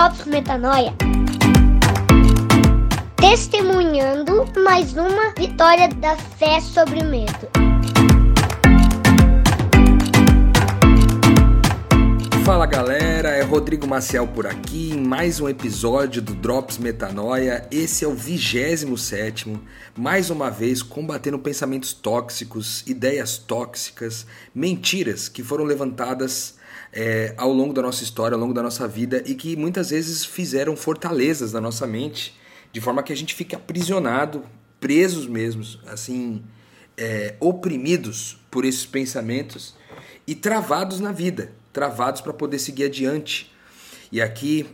Drops Metanoia. Testemunhando mais uma vitória da fé sobre o medo. Fala galera, é Rodrigo Maciel por aqui em mais um episódio do Drops Metanoia. Esse é o 27, mais uma vez combatendo pensamentos tóxicos, ideias tóxicas, mentiras que foram levantadas é, ao longo da nossa história, ao longo da nossa vida e que muitas vezes fizeram fortalezas na nossa mente, de forma que a gente fique aprisionado, presos mesmos, assim, é, oprimidos por esses pensamentos e travados na vida travados para poder seguir adiante. E aqui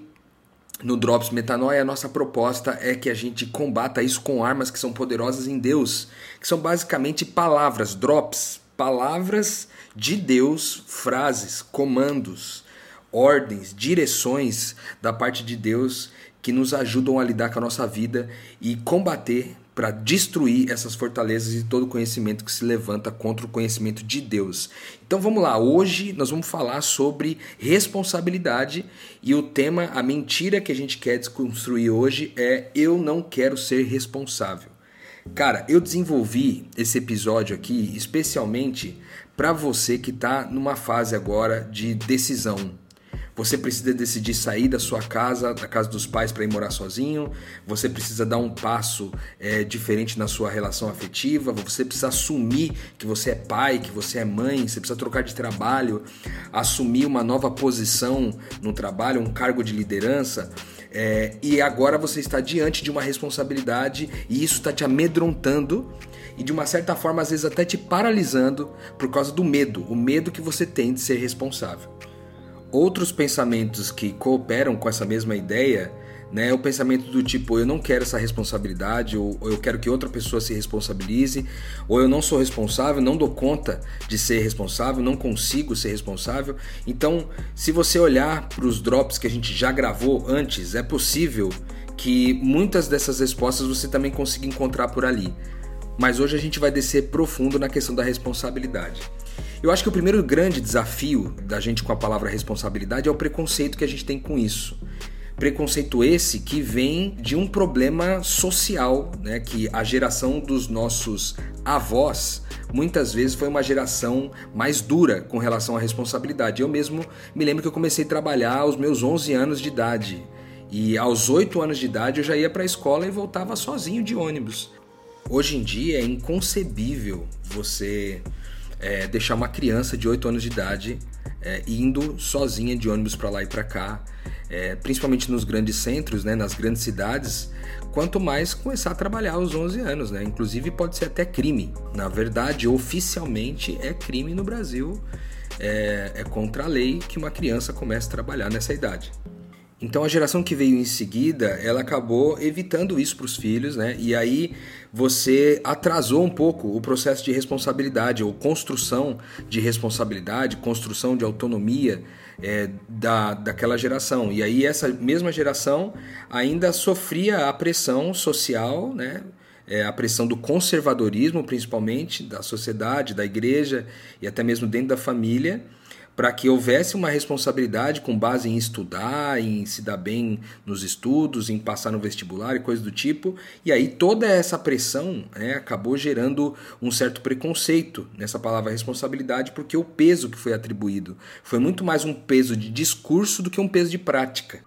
no Drops Metanoia, a nossa proposta é que a gente combata isso com armas que são poderosas em Deus, que são basicamente palavras, drops, palavras de Deus, frases, comandos, ordens, direções da parte de Deus que nos ajudam a lidar com a nossa vida e combater para destruir essas fortalezas e todo conhecimento que se levanta contra o conhecimento de Deus. Então vamos lá, hoje nós vamos falar sobre responsabilidade e o tema, a mentira que a gente quer desconstruir hoje é eu não quero ser responsável. Cara, eu desenvolvi esse episódio aqui especialmente para você que está numa fase agora de decisão você precisa decidir sair da sua casa, da casa dos pais, para ir morar sozinho. Você precisa dar um passo é, diferente na sua relação afetiva. Você precisa assumir que você é pai, que você é mãe. Você precisa trocar de trabalho, assumir uma nova posição no trabalho, um cargo de liderança. É, e agora você está diante de uma responsabilidade e isso está te amedrontando e de uma certa forma às vezes até te paralisando por causa do medo, o medo que você tem de ser responsável. Outros pensamentos que cooperam com essa mesma ideia né, é o pensamento do tipo eu não quero essa responsabilidade ou, ou, eu quero que outra pessoa se responsabilize ou eu não sou responsável, não dou conta de ser responsável, não consigo ser responsável. Então, se você olhar para os drops que a gente já gravou antes, é possível que muitas dessas respostas você também consiga encontrar por ali. Mas hoje a gente vai descer profundo na questão da responsabilidade. Eu acho que o primeiro grande desafio da gente com a palavra responsabilidade é o preconceito que a gente tem com isso. Preconceito esse que vem de um problema social, né? Que a geração dos nossos avós muitas vezes foi uma geração mais dura com relação à responsabilidade. Eu mesmo me lembro que eu comecei a trabalhar aos meus 11 anos de idade. E aos 8 anos de idade eu já ia para a escola e voltava sozinho de ônibus. Hoje em dia é inconcebível você é, deixar uma criança de 8 anos de idade é, indo sozinha de ônibus para lá e para cá, é, principalmente nos grandes centros, né, nas grandes cidades, quanto mais começar a trabalhar aos 11 anos, né? Inclusive pode ser até crime. Na verdade, oficialmente é crime no Brasil, é, é contra a lei que uma criança comece a trabalhar nessa idade. Então a geração que veio em seguida, ela acabou evitando isso para os filhos, né? E aí você atrasou um pouco o processo de responsabilidade ou construção de responsabilidade, construção de autonomia é, da, daquela geração. E aí essa mesma geração ainda sofria a pressão social, né? É, a pressão do conservadorismo, principalmente da sociedade, da igreja e até mesmo dentro da família para que houvesse uma responsabilidade com base em estudar, em se dar bem nos estudos, em passar no vestibular e coisas do tipo. E aí toda essa pressão né, acabou gerando um certo preconceito nessa palavra responsabilidade, porque o peso que foi atribuído foi muito mais um peso de discurso do que um peso de prática.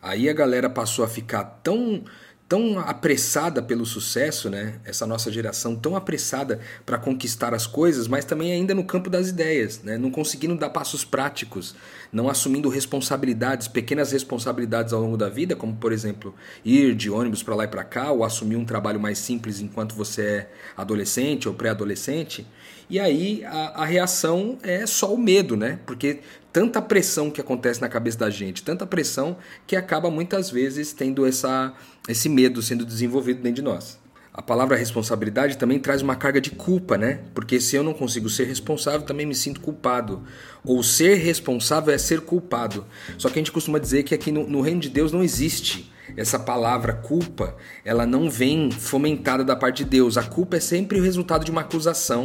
Aí a galera passou a ficar tão tão apressada pelo sucesso, né? Essa nossa geração tão apressada para conquistar as coisas, mas também ainda no campo das ideias, né? Não conseguindo dar passos práticos, não assumindo responsabilidades, pequenas responsabilidades ao longo da vida, como por exemplo, ir de ônibus para lá e para cá ou assumir um trabalho mais simples enquanto você é adolescente ou pré-adolescente. E aí a, a reação é só o medo, né? Porque tanta pressão que acontece na cabeça da gente, tanta pressão que acaba muitas vezes tendo essa, esse medo sendo desenvolvido dentro de nós. A palavra responsabilidade também traz uma carga de culpa, né? Porque se eu não consigo ser responsável, também me sinto culpado. Ou ser responsável é ser culpado. Só que a gente costuma dizer que aqui no, no reino de Deus não existe essa palavra culpa. Ela não vem fomentada da parte de Deus. A culpa é sempre o resultado de uma acusação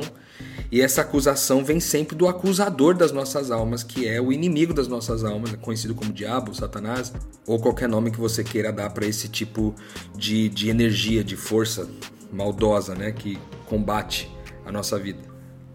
e essa acusação vem sempre do acusador das nossas almas, que é o inimigo das nossas almas, conhecido como diabo, Satanás. ou qualquer nome que você queira dar para esse tipo de, de energia, de força maldosa, né, que combate a nossa vida.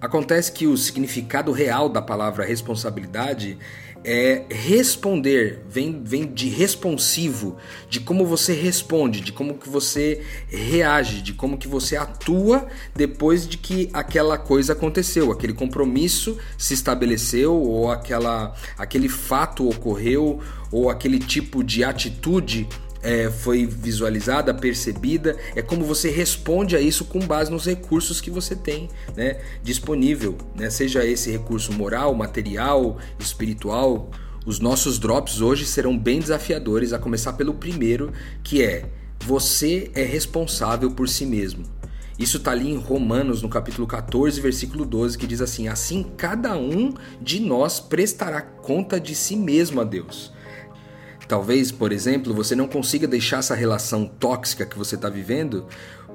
Acontece que o significado real da palavra responsabilidade é responder, vem, vem de responsivo, de como você responde, de como que você reage, de como que você atua depois de que aquela coisa aconteceu, aquele compromisso se estabeleceu ou aquela, aquele fato ocorreu ou aquele tipo de atitude é, foi visualizada, percebida, é como você responde a isso com base nos recursos que você tem né, disponível, né, seja esse recurso moral, material, espiritual. Os nossos drops hoje serão bem desafiadores, a começar pelo primeiro, que é você é responsável por si mesmo. Isso está ali em Romanos, no capítulo 14, versículo 12, que diz assim: Assim cada um de nós prestará conta de si mesmo a Deus. Talvez, por exemplo, você não consiga deixar essa relação tóxica que você está vivendo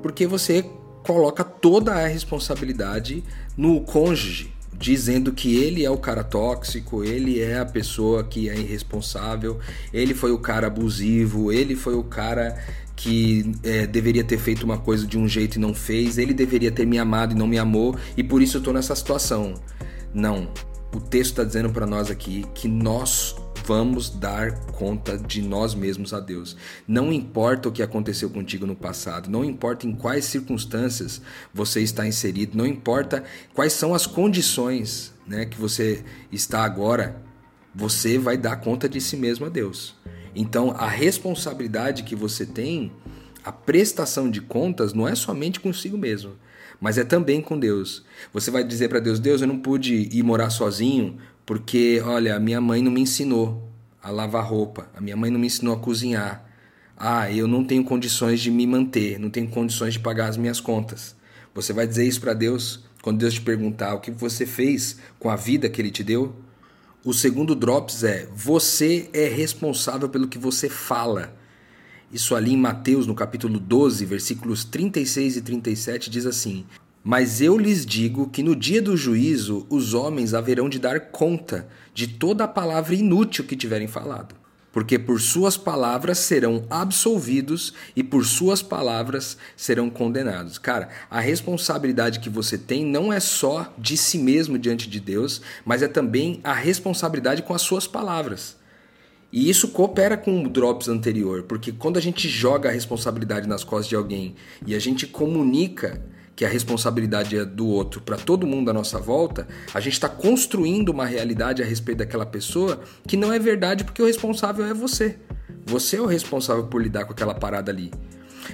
porque você coloca toda a responsabilidade no cônjuge, dizendo que ele é o cara tóxico, ele é a pessoa que é irresponsável, ele foi o cara abusivo, ele foi o cara que é, deveria ter feito uma coisa de um jeito e não fez, ele deveria ter me amado e não me amou e por isso eu estou nessa situação. Não. O texto está dizendo para nós aqui que nós vamos dar conta de nós mesmos a Deus. Não importa o que aconteceu contigo no passado, não importa em quais circunstâncias você está inserido, não importa quais são as condições né, que você está agora, você vai dar conta de si mesmo a Deus. Então, a responsabilidade que você tem, a prestação de contas, não é somente consigo mesmo, mas é também com Deus. Você vai dizer para Deus: Deus, eu não pude ir morar sozinho porque, olha, a minha mãe não me ensinou a lavar roupa, a minha mãe não me ensinou a cozinhar. Ah, eu não tenho condições de me manter, não tenho condições de pagar as minhas contas. Você vai dizer isso para Deus quando Deus te perguntar o que você fez com a vida que Ele te deu? O segundo drops é: você é responsável pelo que você fala. Isso ali em Mateus, no capítulo 12, versículos 36 e 37, diz assim: mas eu lhes digo que no dia do juízo os homens haverão de dar conta de toda a palavra inútil que tiverem falado. Porque por suas palavras serão absolvidos e por suas palavras serão condenados. Cara, a responsabilidade que você tem não é só de si mesmo diante de Deus, mas é também a responsabilidade com as suas palavras. E isso coopera com o drops anterior, porque quando a gente joga a responsabilidade nas costas de alguém e a gente comunica que a responsabilidade é do outro para todo mundo à nossa volta, a gente está construindo uma realidade a respeito daquela pessoa que não é verdade porque o responsável é você. Você é o responsável por lidar com aquela parada ali.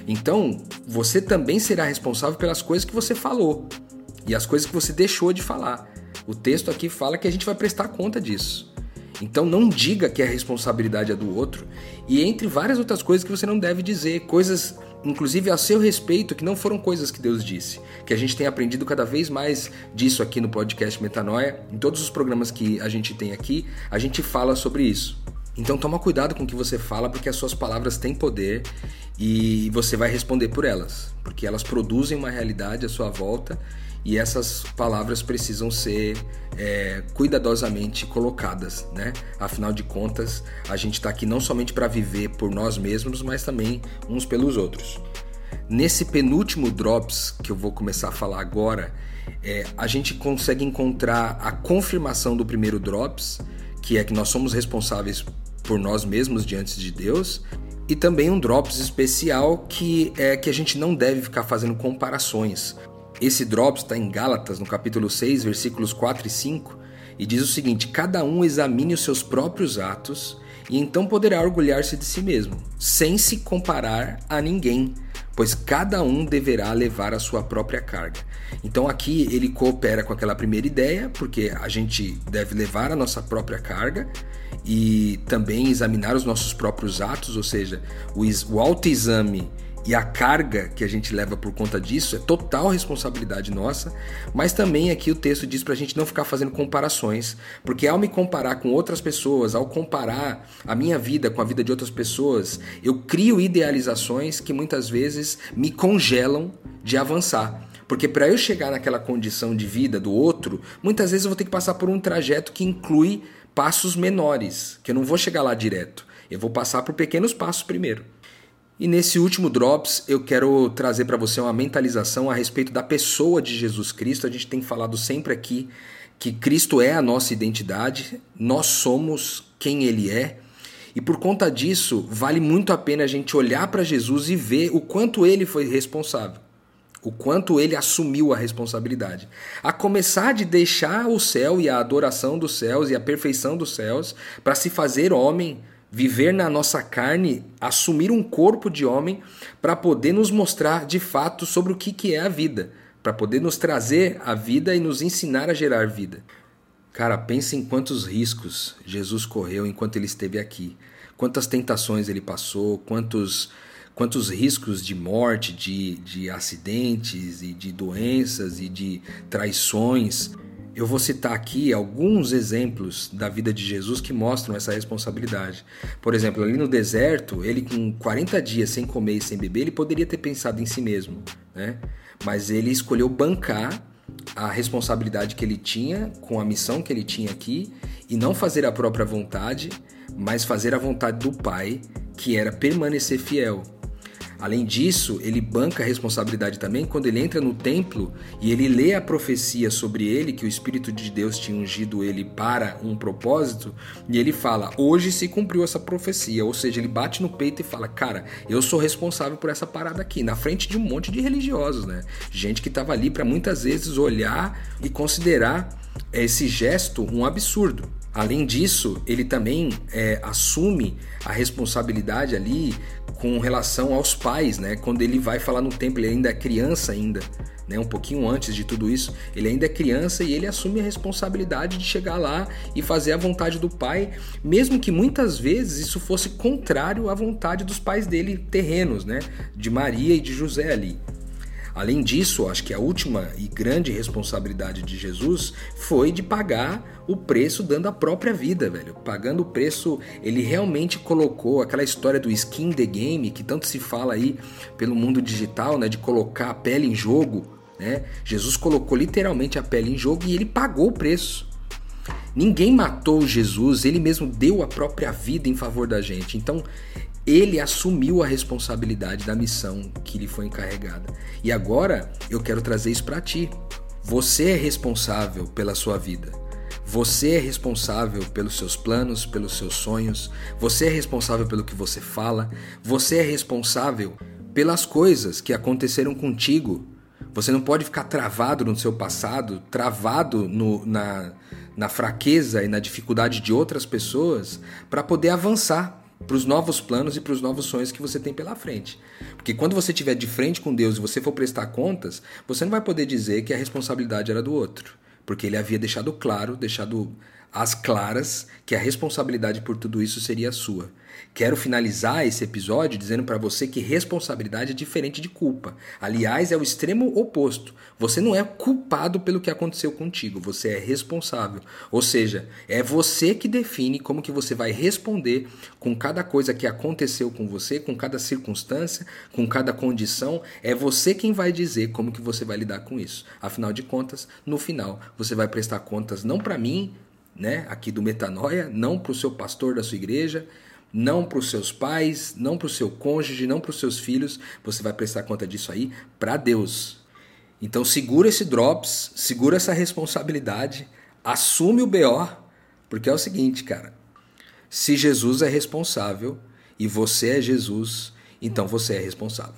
Então, você também será responsável pelas coisas que você falou e as coisas que você deixou de falar. O texto aqui fala que a gente vai prestar conta disso. Então não diga que a responsabilidade é do outro e entre várias outras coisas que você não deve dizer, coisas inclusive a seu respeito, que não foram coisas que Deus disse. Que a gente tem aprendido cada vez mais disso aqui no podcast Metanoia. Em todos os programas que a gente tem aqui, a gente fala sobre isso. Então toma cuidado com o que você fala, porque as suas palavras têm poder e você vai responder por elas, porque elas produzem uma realidade à sua volta e essas palavras precisam ser é, cuidadosamente colocadas, né? Afinal de contas, a gente está aqui não somente para viver por nós mesmos, mas também uns pelos outros. Nesse penúltimo drops que eu vou começar a falar agora, é, a gente consegue encontrar a confirmação do primeiro drops, que é que nós somos responsáveis por nós mesmos diante de Deus, e também um drops especial que é que a gente não deve ficar fazendo comparações. Esse drops está em Gálatas, no capítulo 6, versículos 4 e 5, e diz o seguinte: Cada um examine os seus próprios atos, e então poderá orgulhar-se de si mesmo, sem se comparar a ninguém, pois cada um deverá levar a sua própria carga. Então aqui ele coopera com aquela primeira ideia, porque a gente deve levar a nossa própria carga e também examinar os nossos próprios atos, ou seja, o autoexame e a carga que a gente leva por conta disso é total responsabilidade nossa, mas também aqui o texto diz para a gente não ficar fazendo comparações, porque ao me comparar com outras pessoas, ao comparar a minha vida com a vida de outras pessoas, eu crio idealizações que muitas vezes me congelam de avançar. Porque para eu chegar naquela condição de vida do outro, muitas vezes eu vou ter que passar por um trajeto que inclui passos menores, que eu não vou chegar lá direto. Eu vou passar por pequenos passos primeiro. E nesse último Drops, eu quero trazer para você uma mentalização a respeito da pessoa de Jesus Cristo. A gente tem falado sempre aqui que Cristo é a nossa identidade, nós somos quem Ele é. E por conta disso, vale muito a pena a gente olhar para Jesus e ver o quanto ele foi responsável, o quanto ele assumiu a responsabilidade. A começar de deixar o céu e a adoração dos céus e a perfeição dos céus para se fazer homem viver na nossa carne, assumir um corpo de homem para poder nos mostrar de fato sobre o que, que é a vida, para poder nos trazer a vida e nos ensinar a gerar vida. Cara, pense em quantos riscos Jesus correu enquanto ele esteve aqui, quantas tentações ele passou, quantos, quantos riscos de morte, de, de acidentes e de doenças e de traições. Eu vou citar aqui alguns exemplos da vida de Jesus que mostram essa responsabilidade. Por exemplo, ali no deserto, ele com 40 dias sem comer e sem beber, ele poderia ter pensado em si mesmo, né? Mas ele escolheu bancar a responsabilidade que ele tinha com a missão que ele tinha aqui e não fazer a própria vontade, mas fazer a vontade do Pai, que era permanecer fiel, Além disso, ele banca a responsabilidade também quando ele entra no templo e ele lê a profecia sobre ele, que o Espírito de Deus tinha ungido ele para um propósito, e ele fala: Hoje se cumpriu essa profecia. Ou seja, ele bate no peito e fala: Cara, eu sou responsável por essa parada aqui, na frente de um monte de religiosos, né? Gente que estava ali para muitas vezes olhar e considerar esse gesto um absurdo. Além disso, ele também é, assume a responsabilidade ali com relação aos pais, né? Quando ele vai falar no templo, ele ainda é criança ainda, né? Um pouquinho antes de tudo isso, ele ainda é criança e ele assume a responsabilidade de chegar lá e fazer a vontade do pai, mesmo que muitas vezes isso fosse contrário à vontade dos pais dele terrenos, né? De Maria e de José ali. Além disso, acho que a última e grande responsabilidade de Jesus foi de pagar o preço dando a própria vida, velho. Pagando o preço, ele realmente colocou aquela história do skin the game, que tanto se fala aí pelo mundo digital, né, de colocar a pele em jogo, né? Jesus colocou literalmente a pele em jogo e ele pagou o preço. Ninguém matou Jesus, ele mesmo deu a própria vida em favor da gente. Então, ele assumiu a responsabilidade da missão que lhe foi encarregada. E agora eu quero trazer isso para ti. Você é responsável pela sua vida. Você é responsável pelos seus planos, pelos seus sonhos. Você é responsável pelo que você fala. Você é responsável pelas coisas que aconteceram contigo. Você não pode ficar travado no seu passado, travado no, na, na fraqueza e na dificuldade de outras pessoas para poder avançar para os novos planos e para os novos sonhos que você tem pela frente. Porque quando você estiver de frente com Deus e você for prestar contas, você não vai poder dizer que a responsabilidade era do outro, porque ele havia deixado claro, deixado às claras que a responsabilidade por tudo isso seria sua. Quero finalizar esse episódio dizendo para você que responsabilidade é diferente de culpa. Aliás, é o extremo oposto. Você não é culpado pelo que aconteceu contigo, você é responsável. Ou seja, é você que define como que você vai responder com cada coisa que aconteceu com você, com cada circunstância, com cada condição. É você quem vai dizer como que você vai lidar com isso. Afinal de contas, no final, você vai prestar contas não para mim, né, aqui do Metanoia, não para o seu pastor da sua igreja, não para os seus pais, não para o seu cônjuge, não para os seus filhos. Você vai prestar conta disso aí para Deus. Então segura esse drops, segura essa responsabilidade, assume o BO, porque é o seguinte, cara. Se Jesus é responsável e você é Jesus, então você é responsável.